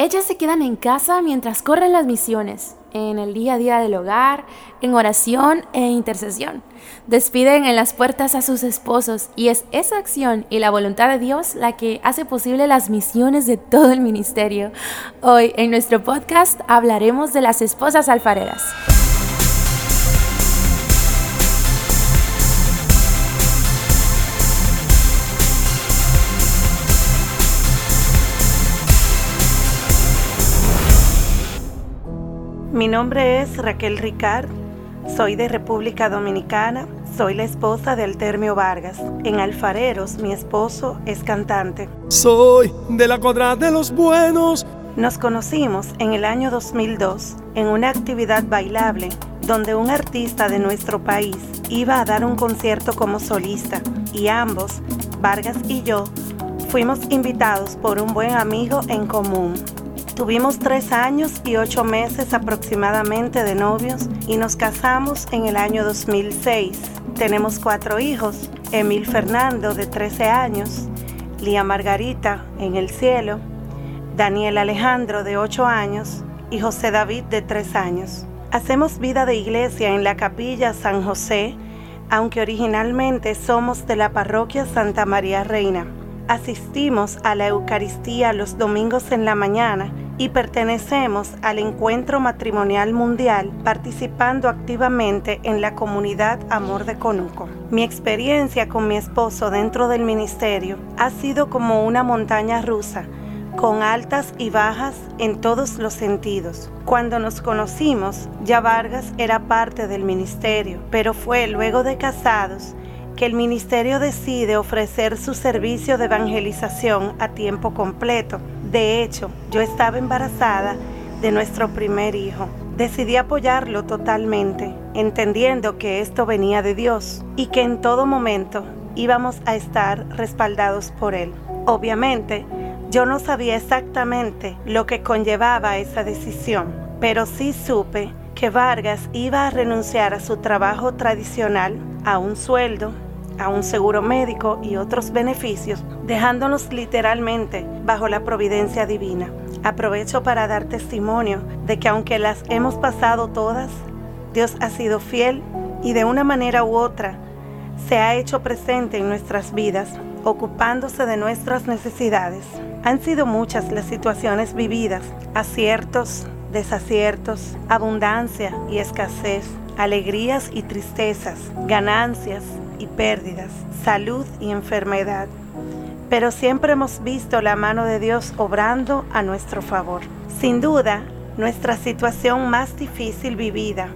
Ellas se quedan en casa mientras corren las misiones, en el día a día del hogar, en oración e intercesión. Despiden en las puertas a sus esposos y es esa acción y la voluntad de Dios la que hace posible las misiones de todo el ministerio. Hoy en nuestro podcast hablaremos de las esposas alfareras. Mi nombre es Raquel Ricard, soy de República Dominicana, soy la esposa de Altermio Vargas. En Alfareros, mi esposo es cantante. Soy de la cuadra de los buenos. Nos conocimos en el año 2002 en una actividad bailable donde un artista de nuestro país iba a dar un concierto como solista y ambos, Vargas y yo, fuimos invitados por un buen amigo en común. Tuvimos tres años y ocho meses aproximadamente de novios y nos casamos en el año 2006. Tenemos cuatro hijos, Emil Fernando de 13 años, Lía Margarita en el cielo, Daniel Alejandro de 8 años y José David de 3 años. Hacemos vida de iglesia en la capilla San José, aunque originalmente somos de la parroquia Santa María Reina. Asistimos a la Eucaristía los domingos en la mañana y pertenecemos al Encuentro Matrimonial Mundial participando activamente en la comunidad Amor de Conuco. Mi experiencia con mi esposo dentro del ministerio ha sido como una montaña rusa con altas y bajas en todos los sentidos. Cuando nos conocimos, ya Vargas era parte del ministerio, pero fue luego de casados que el ministerio decide ofrecer su servicio de evangelización a tiempo completo. De hecho, yo estaba embarazada de nuestro primer hijo. Decidí apoyarlo totalmente, entendiendo que esto venía de Dios y que en todo momento íbamos a estar respaldados por Él. Obviamente, yo no sabía exactamente lo que conllevaba esa decisión, pero sí supe que Vargas iba a renunciar a su trabajo tradicional, a un sueldo, a un seguro médico y otros beneficios, dejándonos literalmente bajo la providencia divina. Aprovecho para dar testimonio de que aunque las hemos pasado todas, Dios ha sido fiel y de una manera u otra se ha hecho presente en nuestras vidas, ocupándose de nuestras necesidades. Han sido muchas las situaciones vividas, aciertos, desaciertos, abundancia y escasez, alegrías y tristezas, ganancias y pérdidas, salud y enfermedad. Pero siempre hemos visto la mano de Dios obrando a nuestro favor. Sin duda, nuestra situación más difícil vivida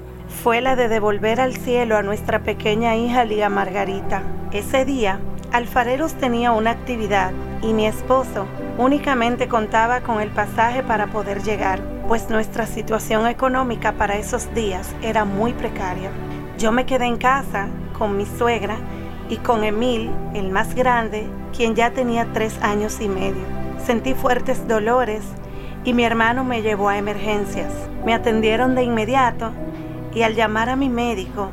fue la de devolver al cielo a nuestra pequeña hija Lía Margarita. Ese día, Alfareros tenía una actividad y mi esposo únicamente contaba con el pasaje para poder llegar, pues nuestra situación económica para esos días era muy precaria. Yo me quedé en casa con mi suegra y con Emil, el más grande, quien ya tenía tres años y medio. Sentí fuertes dolores y mi hermano me llevó a emergencias. Me atendieron de inmediato y al llamar a mi médico,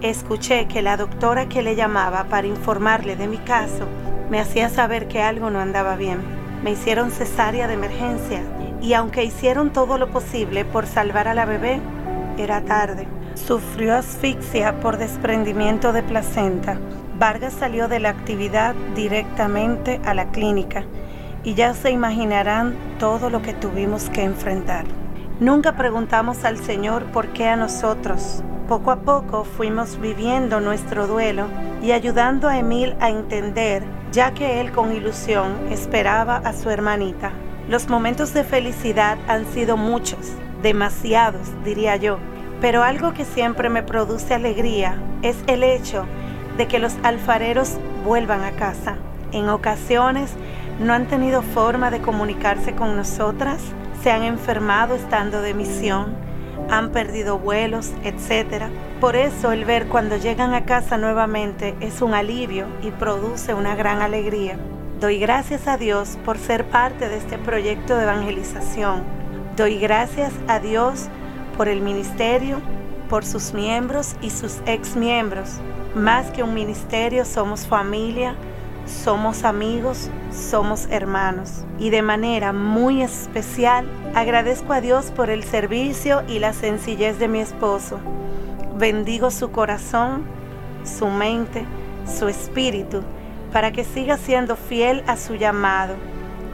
escuché que la doctora que le llamaba para informarle de mi caso me hacía saber que algo no andaba bien. Me hicieron cesárea de emergencia y aunque hicieron todo lo posible por salvar a la bebé, era tarde. Sufrió asfixia por desprendimiento de placenta. Vargas salió de la actividad directamente a la clínica y ya se imaginarán todo lo que tuvimos que enfrentar. Nunca preguntamos al Señor por qué a nosotros. Poco a poco fuimos viviendo nuestro duelo y ayudando a Emil a entender, ya que él con ilusión esperaba a su hermanita. Los momentos de felicidad han sido muchos, demasiados, diría yo pero algo que siempre me produce alegría es el hecho de que los alfareros vuelvan a casa. En ocasiones no han tenido forma de comunicarse con nosotras, se han enfermado estando de misión, han perdido vuelos, etc. Por eso el ver cuando llegan a casa nuevamente es un alivio y produce una gran alegría. Doy gracias a Dios por ser parte de este proyecto de evangelización. Doy gracias a Dios por el ministerio, por sus miembros y sus ex miembros. Más que un ministerio, somos familia, somos amigos, somos hermanos y de manera muy especial agradezco a Dios por el servicio y la sencillez de mi esposo. Bendigo su corazón, su mente, su espíritu para que siga siendo fiel a su llamado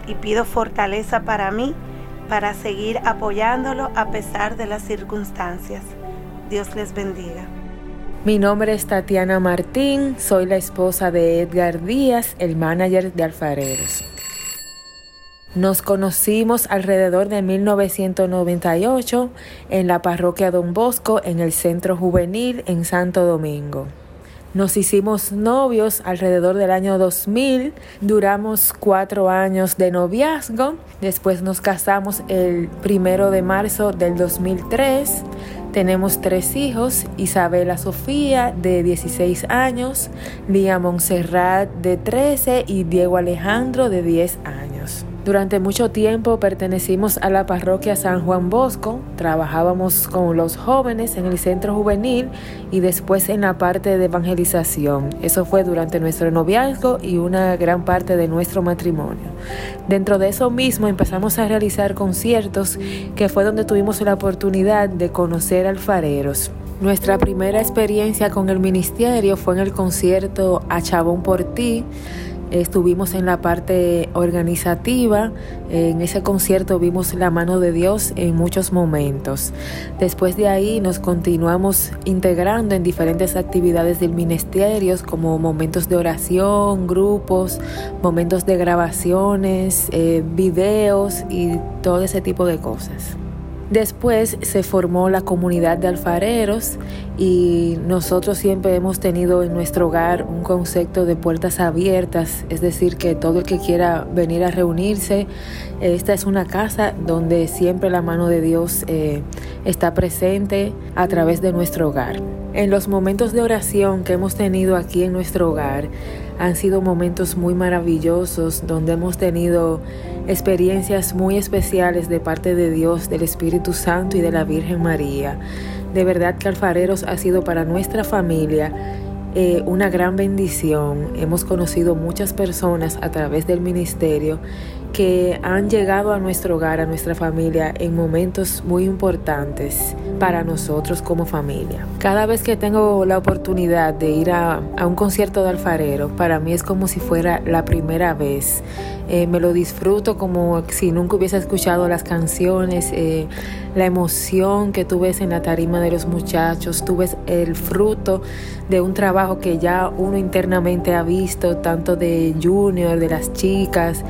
y pido fortaleza para mí para seguir apoyándolo a pesar de las circunstancias. Dios les bendiga. Mi nombre es Tatiana Martín, soy la esposa de Edgar Díaz, el manager de Alfareros. Nos conocimos alrededor de 1998 en la parroquia Don Bosco, en el Centro Juvenil en Santo Domingo. Nos hicimos novios alrededor del año 2000, duramos cuatro años de noviazgo, después nos casamos el primero de marzo del 2003. Tenemos tres hijos, Isabela Sofía de 16 años, Lía Montserrat de 13 y Diego Alejandro de 10 años. Durante mucho tiempo pertenecimos a la parroquia San Juan Bosco, trabajábamos con los jóvenes en el centro juvenil y después en la parte de evangelización. Eso fue durante nuestro noviazgo y una gran parte de nuestro matrimonio. Dentro de eso mismo empezamos a realizar conciertos que fue donde tuvimos la oportunidad de conocer alfareros. Nuestra primera experiencia con el ministerio fue en el concierto A Chabón por ti Estuvimos en la parte organizativa, en ese concierto vimos la mano de Dios en muchos momentos. Después de ahí nos continuamos integrando en diferentes actividades del ministerio como momentos de oración, grupos, momentos de grabaciones, eh, videos y todo ese tipo de cosas. Después se formó la comunidad de alfareros y nosotros siempre hemos tenido en nuestro hogar un concepto de puertas abiertas, es decir, que todo el que quiera venir a reunirse, esta es una casa donde siempre la mano de Dios eh, está presente a través de nuestro hogar. En los momentos de oración que hemos tenido aquí en nuestro hogar, han sido momentos muy maravillosos donde hemos tenido experiencias muy especiales de parte de Dios, del Espíritu Santo y de la Virgen María. De verdad que Alfareros ha sido para nuestra familia eh, una gran bendición. Hemos conocido muchas personas a través del ministerio que han llegado a nuestro hogar, a nuestra familia, en momentos muy importantes para nosotros como familia. Cada vez que tengo la oportunidad de ir a, un concierto de alfarero, para mí es como si fuera la primera vez. Eh, me lo disfruto como si nunca hubiese escuchado las canciones, eh, la emoción que tú ves en la tarima de los muchachos, tú ves el fruto de un trabajo que ya uno internamente ha visto, tanto de Junior, de las chicas,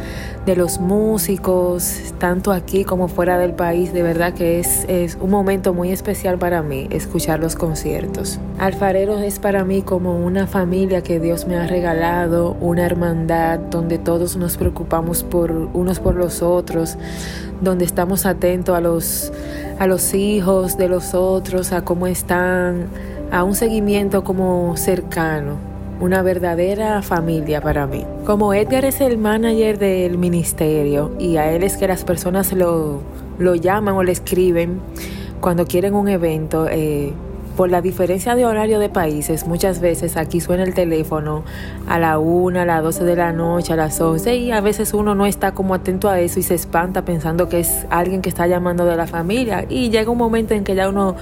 de los músicos, tanto aquí como fuera del país. De verdad que es, es un momento muy especial para mí escuchar los conciertos. Alfareros es para mí como una familia que Dios me ha regalado, una hermandad donde todos nos preocupamos por unos por los otros, donde estamos atentos a los, a los hijos de los otros, a cómo están, a un seguimiento como cercano una verdadera familia para mí. Como Edgar es el manager del ministerio y a él es que las personas lo, lo llaman o le escriben cuando quieren un evento, eh, por la diferencia de horario de países, muchas veces aquí suena el teléfono a la 1, a las 12 de la noche, a las 11 y a veces uno no está como atento a eso y se espanta pensando que es alguien que está llamando de la familia y llega un momento en que ya uno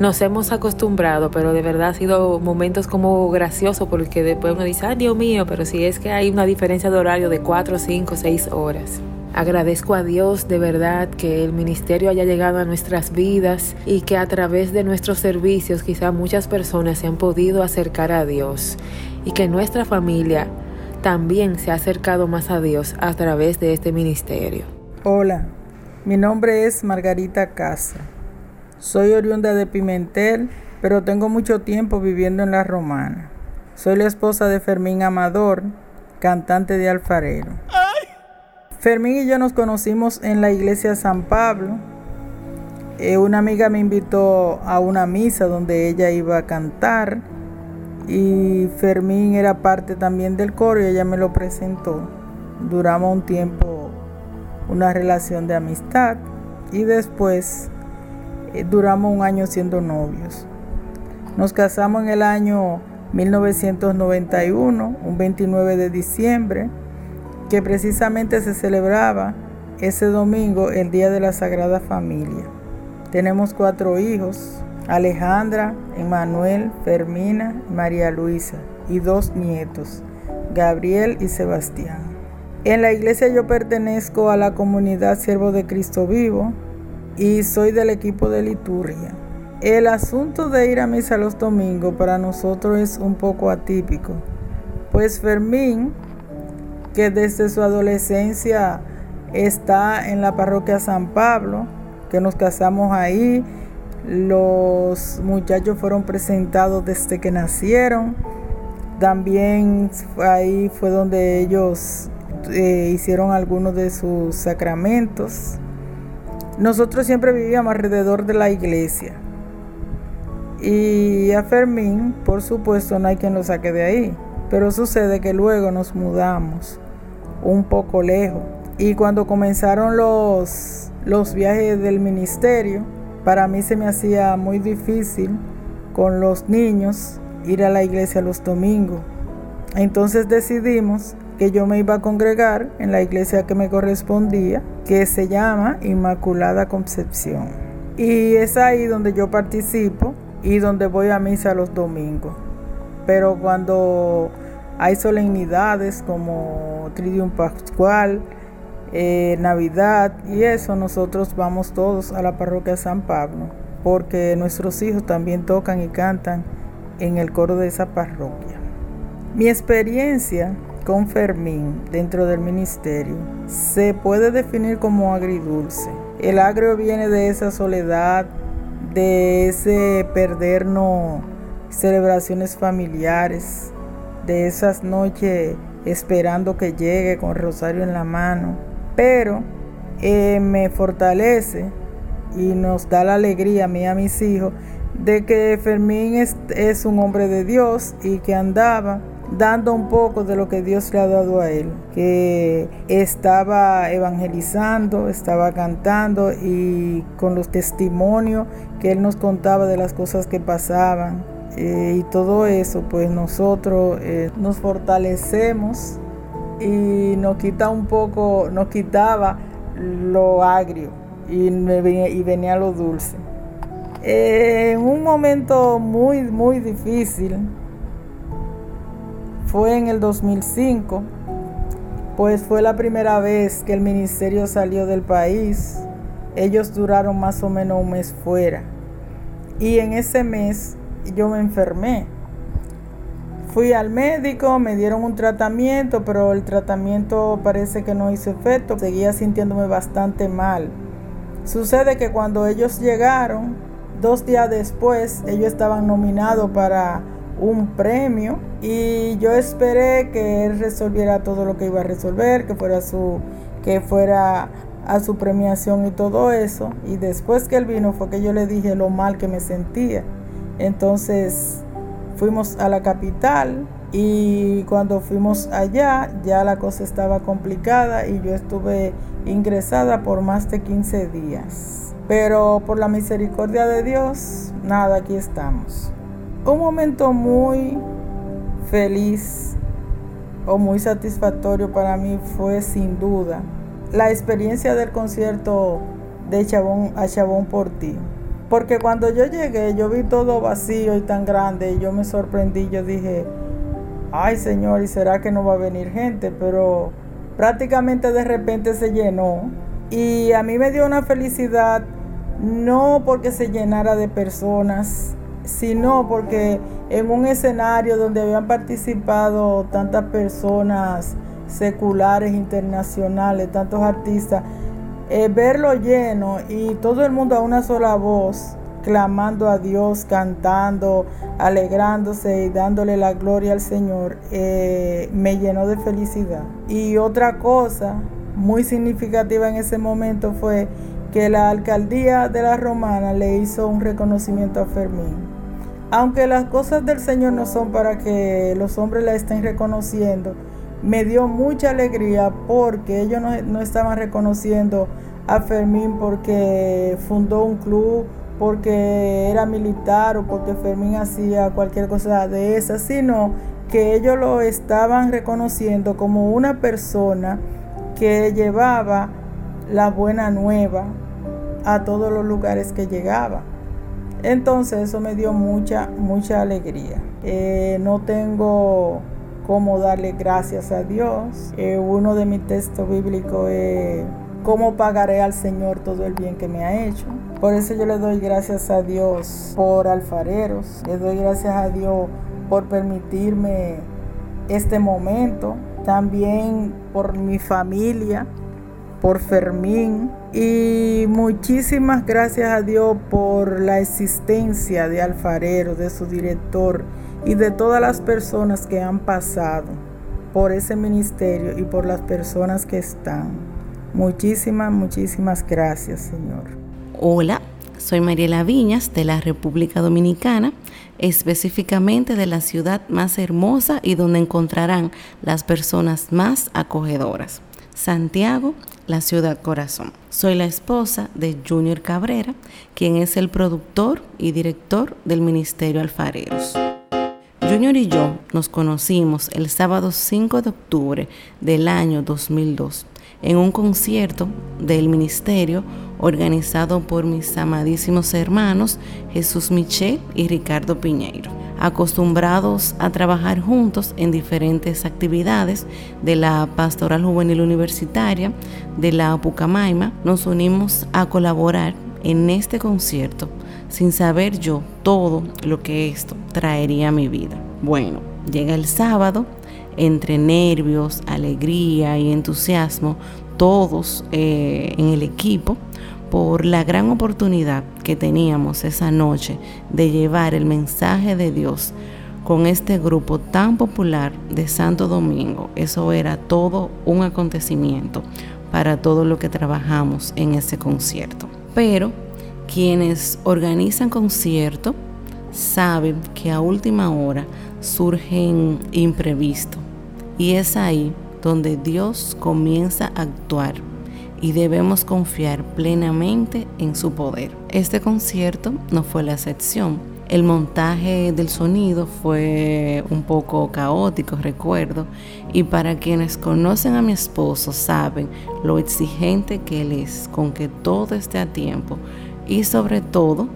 nos hemos acostumbrado, pero de verdad ha sido momentos como graciosos porque después uno dice, ay Dios mío, pero si es que hay una diferencia de horario de 4, 5, 6 horas. Agradezco a Dios de verdad que el ministerio haya llegado a nuestras vidas y que a través de nuestros servicios quizá muchas personas se han podido acercar a Dios y que nuestra familia también se ha acercado más a Dios a través de este ministerio. Hola, mi nombre es Margarita Casa. Soy oriunda de Pimentel, pero tengo mucho tiempo viviendo en La Romana. Soy la esposa de Fermín Amador, cantante de alfarero. Fermín y yo nos conocimos en la iglesia San Pablo. Eh, una amiga me invitó a una misa donde ella iba a cantar y Fermín era parte también del coro y ella me lo presentó. Duramos un tiempo una relación de amistad y después eh, duramos un año siendo novios. Nos casamos en el año 1991, un 29 de diciembre, que precisamente se celebraba ese domingo el Día de la Sagrada Familia. Tenemos cuatro hijos, Alejandra, Emanuel, Fermina, María Luisa y dos nietos, Gabriel y Sebastián. En la iglesia yo pertenezco a la comunidad Siervo de Cristo Vivo y soy del equipo de liturgia. El asunto de ir a misa los domingos para nosotros es un poco atípico, pues Fermín, que desde su adolescencia está en la parroquia San Pablo, que nos casamos ahí, los muchachos fueron presentados desde que nacieron, también ahí fue donde ellos eh, hicieron algunos de sus sacramentos. Nosotros siempre vivíamos alrededor de la iglesia. Y a Fermín, por supuesto, no hay quien lo saque de ahí. Pero sucede que luego nos mudamos un poco lejos. Y cuando comenzaron los, los viajes del ministerio, para mí se me hacía muy difícil con los niños ir a la iglesia los domingos. Entonces decidimos que yo me iba a congregar en la iglesia que me correspondía, que se llama Inmaculada Concepción. Y es ahí donde yo participo y donde voy a misa los domingos. Pero cuando hay solemnidades como Tridium Pascual, eh, Navidad y eso, nosotros vamos todos a la parroquia San Pablo, porque nuestros hijos también tocan y cantan en el coro de esa parroquia. Mi experiencia con Fermín dentro del ministerio se puede definir como agridulce. El agrio viene de esa soledad, de ese perdernos celebraciones familiares, de esas noches esperando que llegue con rosario en la mano. Pero eh, me fortalece y nos da la alegría a mí y a mis hijos de que Fermín es, es un hombre de Dios y que andaba dando un poco de lo que Dios le ha dado a él, que estaba evangelizando, estaba cantando y con los testimonios que él nos contaba de las cosas que pasaban. Eh, y todo eso, pues nosotros eh, nos fortalecemos y nos quita un poco, nos quitaba lo agrio y, y venía lo dulce. en un momento muy, muy difícil, fue en el 2005, pues fue la primera vez que el ministerio salió del país. Ellos duraron más o menos un mes fuera. Y en ese mes yo me enfermé. Fui al médico, me dieron un tratamiento, pero el tratamiento parece que no hizo efecto. Seguía sintiéndome bastante mal. Sucede que cuando ellos llegaron, dos días después, ellos estaban nominados para un premio y yo esperé que él resolviera todo lo que iba a resolver, que fuera su que fuera a su premiación y todo eso y después que él vino fue que yo le dije lo mal que me sentía. Entonces fuimos a la capital y cuando fuimos allá ya la cosa estaba complicada y yo estuve ingresada por más de 15 días. Pero por la misericordia de Dios, nada, aquí estamos. Un momento muy feliz o muy satisfactorio para mí fue sin duda la experiencia del concierto de Chabón a Chabón por ti. Porque cuando yo llegué, yo vi todo vacío y tan grande y yo me sorprendí. Yo dije, ay Señor, ¿y será que no va a venir gente? Pero prácticamente de repente se llenó. Y a mí me dio una felicidad, no porque se llenara de personas, sino porque en un escenario donde habían participado tantas personas seculares, internacionales, tantos artistas, eh, verlo lleno y todo el mundo a una sola voz, clamando a Dios, cantando, alegrándose y dándole la gloria al Señor, eh, me llenó de felicidad. Y otra cosa muy significativa en ese momento fue que la alcaldía de la Romana le hizo un reconocimiento a Fermín. Aunque las cosas del Señor no son para que los hombres la estén reconociendo, me dio mucha alegría porque ellos no, estaban reconociendo a Fermín porque fundó un club, porque era militar o porque Fermín hacía cualquier cosa de esa, sino que ellos lo estaban reconociendo como una persona que llevaba la buena nueva a todos los lugares que llegaba. Entonces eso me dio mucha, mucha alegría. Eh, no tengo cómo darle gracias a Dios. Eh, uno de mis textos bíblicos es cómo pagaré al Señor todo el bien que me ha hecho. Por eso yo le doy gracias a Dios por alfareros. Le doy gracias a Dios por permitirme este momento. También por mi familia, por Fermín. Y muchísimas gracias a Dios por la existencia de Alfarero, de su director y de todas las personas que han pasado por ese ministerio y por las personas que están. Muchísimas, muchísimas gracias, Señor. Hola, soy Mariela Viñas de la República Dominicana, específicamente de la ciudad más hermosa y donde encontrarán las personas más acogedoras. Santiago, la ciudad corazón. Soy la esposa de Junior Cabrera, quien es el productor y director del Ministerio Alfareros. Junior y yo nos conocimos el sábado 5 de octubre del año 2002 en un concierto del ministerio organizado por mis amadísimos hermanos Jesús Michel y Ricardo Piñeiro acostumbrados a trabajar juntos en diferentes actividades de la Pastoral Juvenil Universitaria de la Pucamaima, nos unimos a colaborar en este concierto sin saber yo todo lo que esto traería a mi vida. Bueno, llega el sábado, entre nervios, alegría y entusiasmo, todos eh, en el equipo, por la gran oportunidad que teníamos esa noche de llevar el mensaje de Dios con este grupo tan popular de Santo Domingo. Eso era todo un acontecimiento para todo lo que trabajamos en ese concierto. Pero quienes organizan concierto saben que a última hora surgen imprevistos y es ahí donde Dios comienza a actuar y debemos confiar plenamente en su poder. Este concierto no fue la excepción. El montaje del sonido fue un poco caótico, recuerdo, y para quienes conocen a mi esposo saben lo exigente que él es con que todo esté a tiempo y sobre todo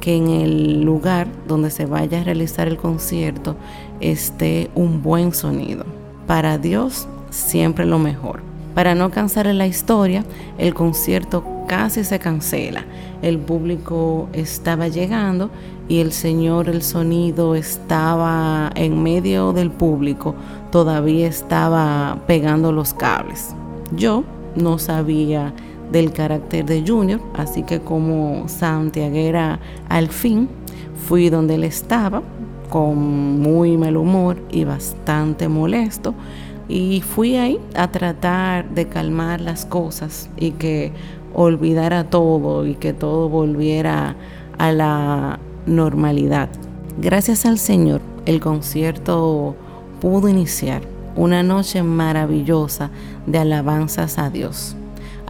que en el lugar donde se vaya a realizar el concierto esté un buen sonido. Para Dios siempre lo mejor. Para no cansar la historia, el concierto casi se cancela. El público estaba llegando y el señor, el sonido estaba en medio del público, todavía estaba pegando los cables. Yo no sabía del carácter de Junior, así que como santiaguera al fin fui donde él estaba, con muy mal humor y bastante molesto y fui ahí a tratar de calmar las cosas y que olvidara todo y que todo volviera a la normalidad. Gracias al Señor, el concierto pudo iniciar una noche maravillosa de alabanzas a Dios.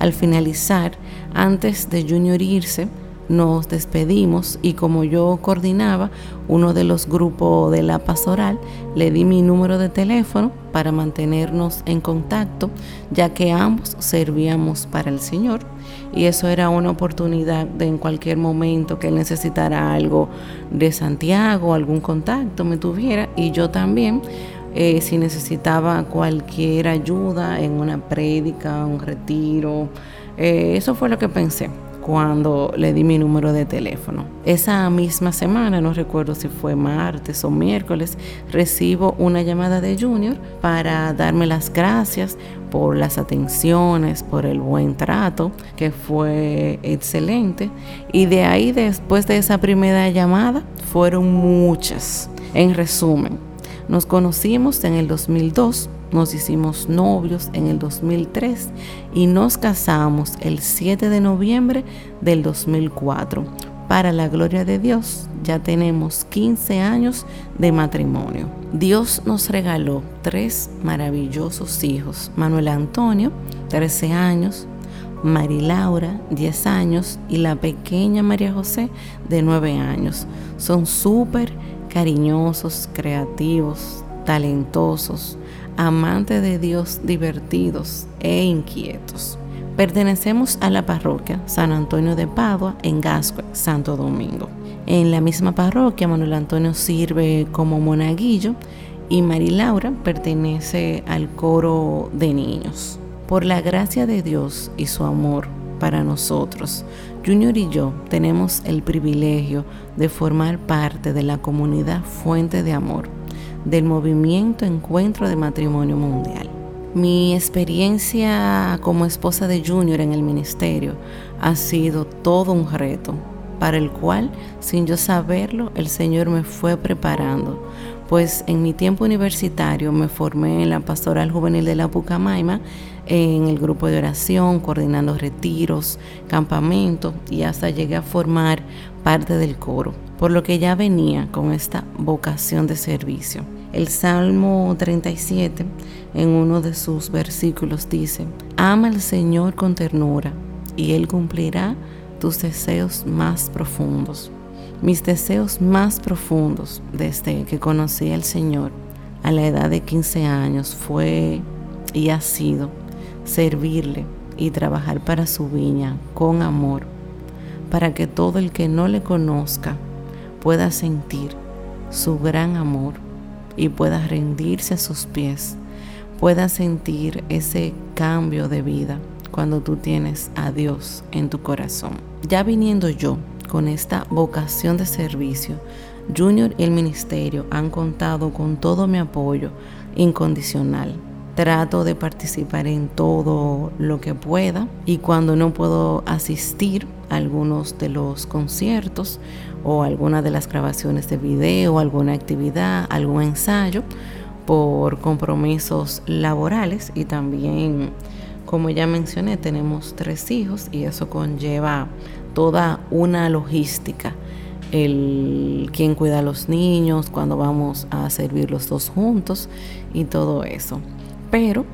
Al finalizar, antes de Junior irse, nos despedimos y como yo coordinaba uno de los grupos de la pastoral, le di mi número de teléfono para mantenernos en contacto, ya que ambos servíamos para el Señor y eso era una oportunidad de en cualquier momento que él necesitara algo de Santiago, algún contacto me tuviera y yo también. Eh, si necesitaba cualquier ayuda en una prédica, un retiro, eh, eso fue lo que pensé cuando le di mi número de teléfono. Esa misma semana, no recuerdo si fue martes o miércoles, recibo una llamada de Junior para darme las gracias por las atenciones, por el buen trato, que fue excelente. Y de ahí, después de esa primera llamada, fueron muchas. En resumen, nos conocimos en el 2002 nos hicimos novios en el 2003 y nos casamos el 7 de noviembre del 2004. Para la gloria de Dios, ya tenemos 15 años de matrimonio. Dios nos regaló tres maravillosos hijos. Manuel Antonio, 13 años, Mari Laura, 10 años, y la pequeña María José, de 9 años. Son súper cariñosos, creativos, talentosos, amantes de Dios, divertidos e inquietos. Pertenecemos a la parroquia San Antonio de Padua en Gascue, Santo Domingo. En la misma parroquia, Manuel Antonio sirve como monaguillo y Mari Laura pertenece al coro de niños. Por la gracia de Dios y su amor para nosotros, Junior y yo tenemos el privilegio de formar parte de la comunidad Fuente de Amor del movimiento Encuentro de Matrimonio Mundial. Mi experiencia como esposa de Junior en el ministerio ha sido todo un reto, para el cual, sin yo saberlo, el Señor me fue preparando, pues en mi tiempo universitario me formé en la pastoral juvenil de la Pucamaima, en el grupo de oración, coordinando retiros, campamentos y hasta llegué a formar parte del coro por lo que ya venía con esta vocación de servicio. El Salmo 37, en uno de sus versículos, dice, Ama al Señor con ternura, y Él cumplirá tus deseos más profundos. Mis deseos más profundos desde que conocí al Señor a la edad de 15 años fue y ha sido servirle y trabajar para su viña con amor, para que todo el que no le conozca pueda sentir su gran amor y pueda rendirse a sus pies, pueda sentir ese cambio de vida cuando tú tienes a Dios en tu corazón. Ya viniendo yo con esta vocación de servicio, Junior y el ministerio han contado con todo mi apoyo incondicional. Trato de participar en todo lo que pueda y cuando no puedo asistir a algunos de los conciertos o alguna de las grabaciones de video, alguna actividad, algún ensayo por compromisos laborales y también, como ya mencioné, tenemos tres hijos y eso conlleva toda una logística. El quién cuida a los niños, cuando vamos a servir los dos juntos y todo eso. Pero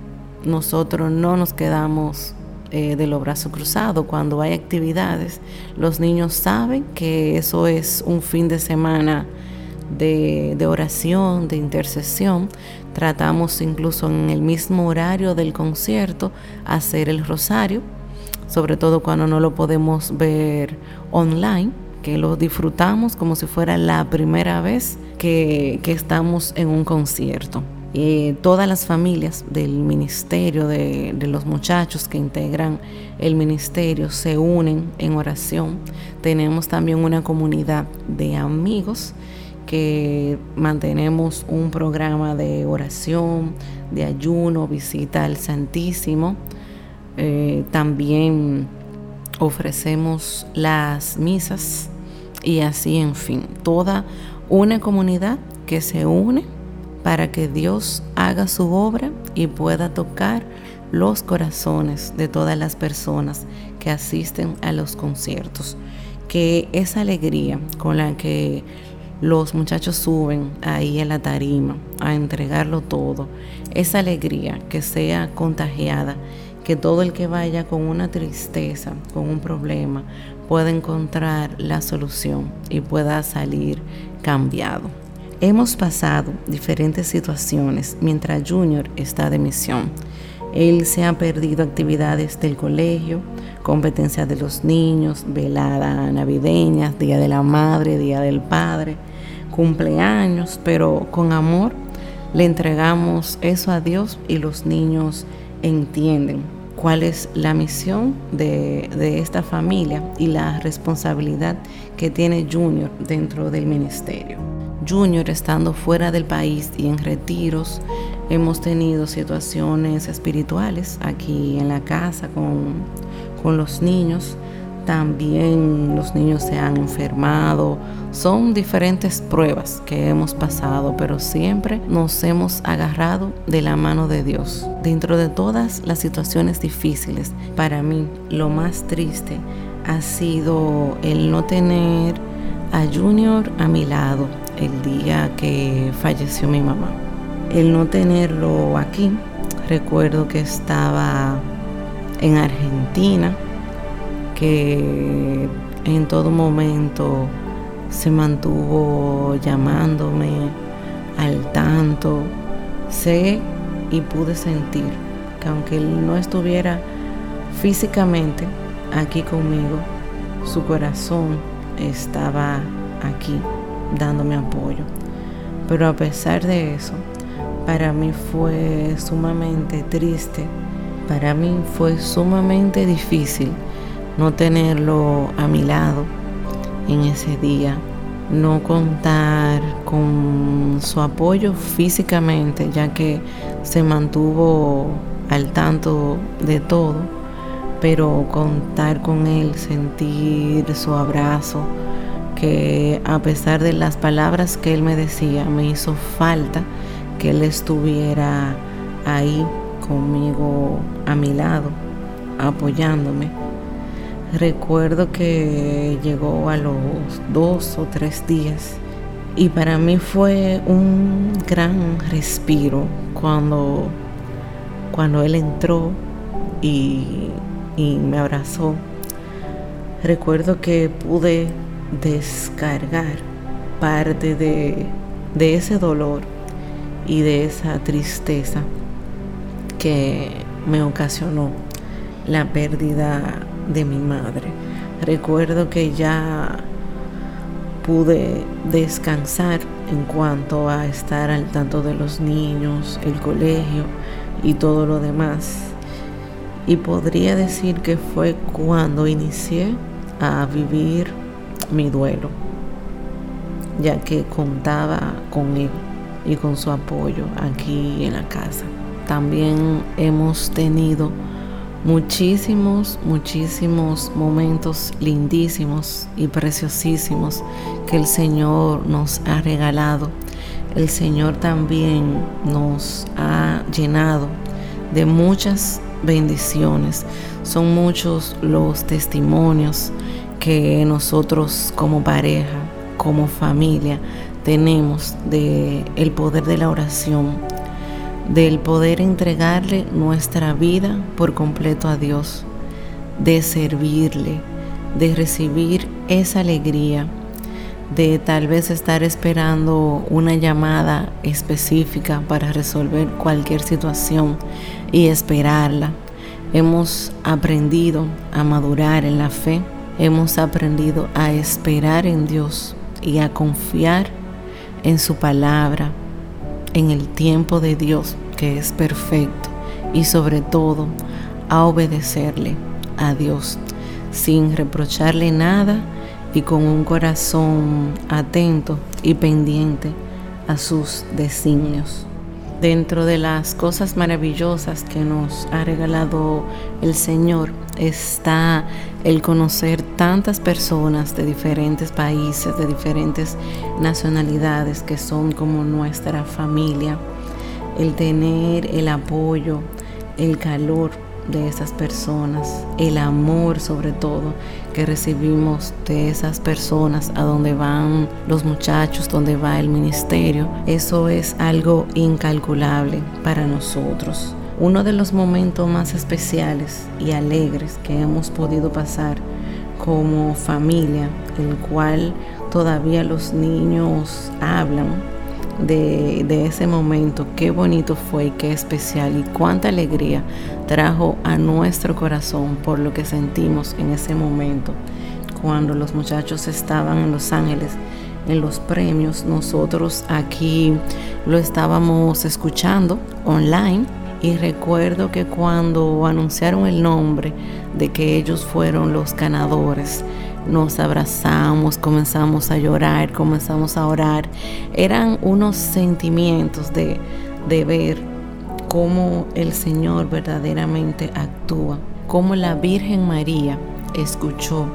nosotros no nos quedamos eh, de los brazos cruzados. Cuando hay actividades, los niños saben que eso es un fin de semana de, oración, de intercesión. Tratamos incluso en el mismo horario del concierto hacer el rosario, sobre todo cuando no lo podemos ver online que lo disfrutamos como si fuera la primera vez que estamos en un concierto. Eh, todas las familias del ministerio, de, los muchachos que integran el ministerio, se unen en oración. Tenemos también una comunidad de amigos que mantenemos un programa de oración, de ayuno, visita al Santísimo. Eh, también ofrecemos las misas y así, en fin, toda una comunidad que se une para que Dios haga su obra y pueda tocar los corazones de todas las personas que asisten a los conciertos. Que esa alegría con la que los muchachos suben ahí en la tarima a entregarlo todo, esa alegría que sea contagiada, que todo el que vaya con una tristeza, con un problema, pueda encontrar la solución y pueda salir cambiado. Hemos pasado diferentes situaciones mientras Junior está de misión. Él se ha perdido actividades del colegio, competencias de los niños, veladas navideñas, Día de la Madre, Día del Padre, cumpleaños, pero con amor le entregamos eso a Dios y los niños entienden cuál es la misión de, de esta familia y la responsabilidad que tiene Junior dentro del ministerio. Junior estando fuera del país y en retiros, hemos tenido situaciones espirituales aquí en la casa con, con los niños. También los niños se han enfermado. Son diferentes pruebas que hemos pasado, pero siempre nos hemos agarrado de la mano de Dios. Dentro de todas las situaciones difíciles, para mí lo más triste ha sido el no tener a Junior a mi lado el día que falleció mi mamá. El no tenerlo aquí, recuerdo que estaba en Argentina, que en todo momento se mantuvo llamándome al tanto. Sé y pude sentir que aunque él no estuviera físicamente aquí conmigo, su corazón estaba aquí dándome apoyo. Pero a pesar de eso, para mí fue sumamente triste, para mí fue sumamente difícil no tenerlo a mi lado en ese día, no contar con su apoyo físicamente, ya que se mantuvo al tanto de todo, pero contar con él, sentir su abrazo, que a pesar de las palabras que él me decía, me hizo falta que él estuviera ahí conmigo a mi lado, apoyándome. Recuerdo que llegó a los dos o tres días y para mí fue un gran respiro cuando, cuando él entró y, y me abrazó. Recuerdo que pude descargar parte de, ese dolor y de esa tristeza que me ocasionó la pérdida de mi madre. Recuerdo que ya pude descansar en cuanto a estar al tanto de los niños, el colegio y todo lo demás. Y podría decir que fue cuando inicié a vivir mi duelo, ya que contaba con él y con su apoyo aquí en la casa. También hemos tenido muchísimos, muchísimos momentos lindísimos y preciosísimos que el Señor nos ha regalado. El Señor también nos ha llenado de muchas bendiciones. Son muchos los testimonios que nosotros como pareja, como familia, tenemos de el poder de la oración, del poder entregarle nuestra vida por completo a Dios, de servirle, de recibir esa alegría, de tal vez estar esperando una llamada específica para resolver cualquier situación y esperarla. Hemos aprendido a madurar en la fe, hemos aprendido a esperar en Dios y a confiar en su palabra, en el tiempo de Dios que es perfecto y sobre todo a obedecerle a Dios sin reprocharle nada y con un corazón atento y pendiente a sus designios. Dentro de las cosas maravillosas que nos ha regalado el Señor está el conocer tantas personas de diferentes países, de diferentes nacionalidades que son como nuestra familia, el tener el apoyo, el calor de esas personas, el amor sobre todo que recibimos de esas personas a donde van los muchachos, donde va el ministerio, eso es algo incalculable para nosotros. Uno de los momentos más especiales y alegres que hemos podido pasar como familia, el cual todavía los niños hablan de, de, ese momento, qué bonito fue qué especial y cuánta alegría trajo a nuestro corazón por lo que sentimos en ese momento. Cuando los muchachos estaban en Los Ángeles en los premios, nosotros aquí lo estábamos escuchando online y recuerdo que cuando anunciaron el nombre de que ellos fueron los ganadores, nos abrazamos, comenzamos a llorar, comenzamos a orar. Eran unos sentimientos de, de ver cómo el Señor verdaderamente actúa, cómo la Virgen María escuchó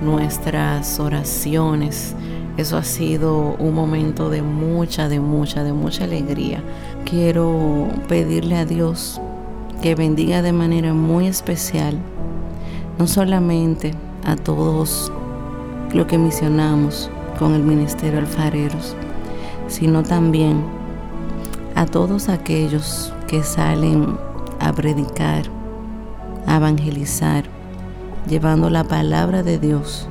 nuestras oraciones, eso ha sido un momento de mucha, de mucha, de mucha alegría. Quiero pedirle a Dios que bendiga de manera muy especial, no solamente a todos lo que misionamos con el Ministerio Alfareros, sino también a todos aquellos que salen a predicar, a evangelizar, llevando la palabra de Dios,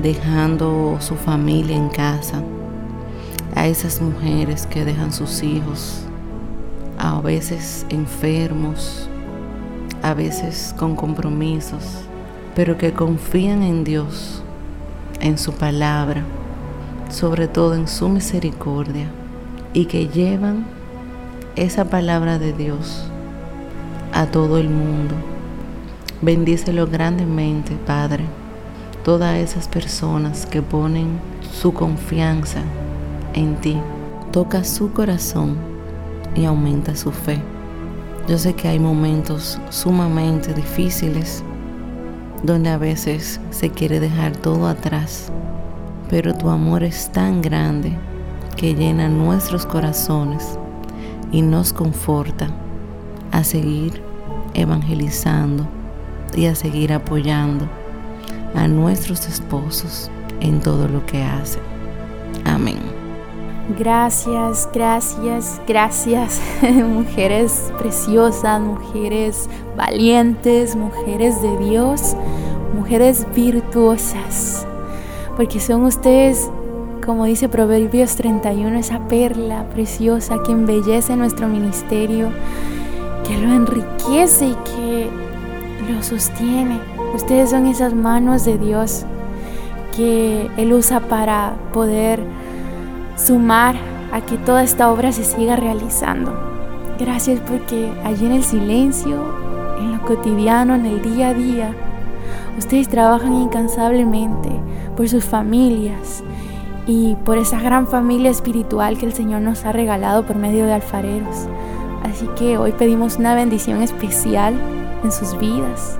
dejando su familia en casa, a esas mujeres que dejan sus hijos, a veces enfermos, a veces con compromisos, pero que confían en Dios, en su palabra, sobre todo en su misericordia, y que llevan esa palabra de Dios a todo el mundo. Bendícelo grandemente, Padre, todas esas personas que ponen su confianza en ti. Toca su corazón y aumenta su fe. Yo sé que hay momentos sumamente difíciles donde a veces se quiere dejar todo atrás, pero tu amor es tan grande que llena nuestros corazones y nos conforta a seguir evangelizando y a seguir apoyando a nuestros esposos en todo lo que hacen. Amén. Gracias, gracias, gracias, mujeres preciosas, mujeres valientes, mujeres de Dios, mujeres virtuosas, porque son ustedes, como dice Proverbios 31, esa perla preciosa que embellece nuestro ministerio, que lo enriquece y que lo sostiene. Ustedes son esas manos de Dios que Él usa para poder sumar a que toda esta obra se siga realizando. Gracias porque allí en el silencio, en lo cotidiano, en el día a día, ustedes trabajan incansablemente por sus familias y por esa gran familia espiritual que el Señor nos ha regalado por medio de alfareros. Así que hoy pedimos una bendición especial en sus vidas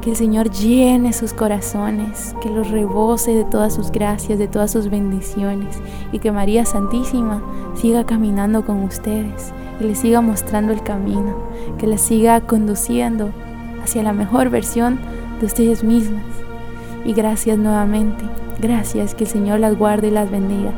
que el Señor llene sus corazones, que los rebose de todas sus gracias, de todas sus bendiciones y que María Santísima siga caminando con ustedes y les siga mostrando el camino, que les siga conduciendo hacia la mejor versión de ustedes mismas. Y gracias nuevamente, gracias, que el Señor las guarde y las bendiga.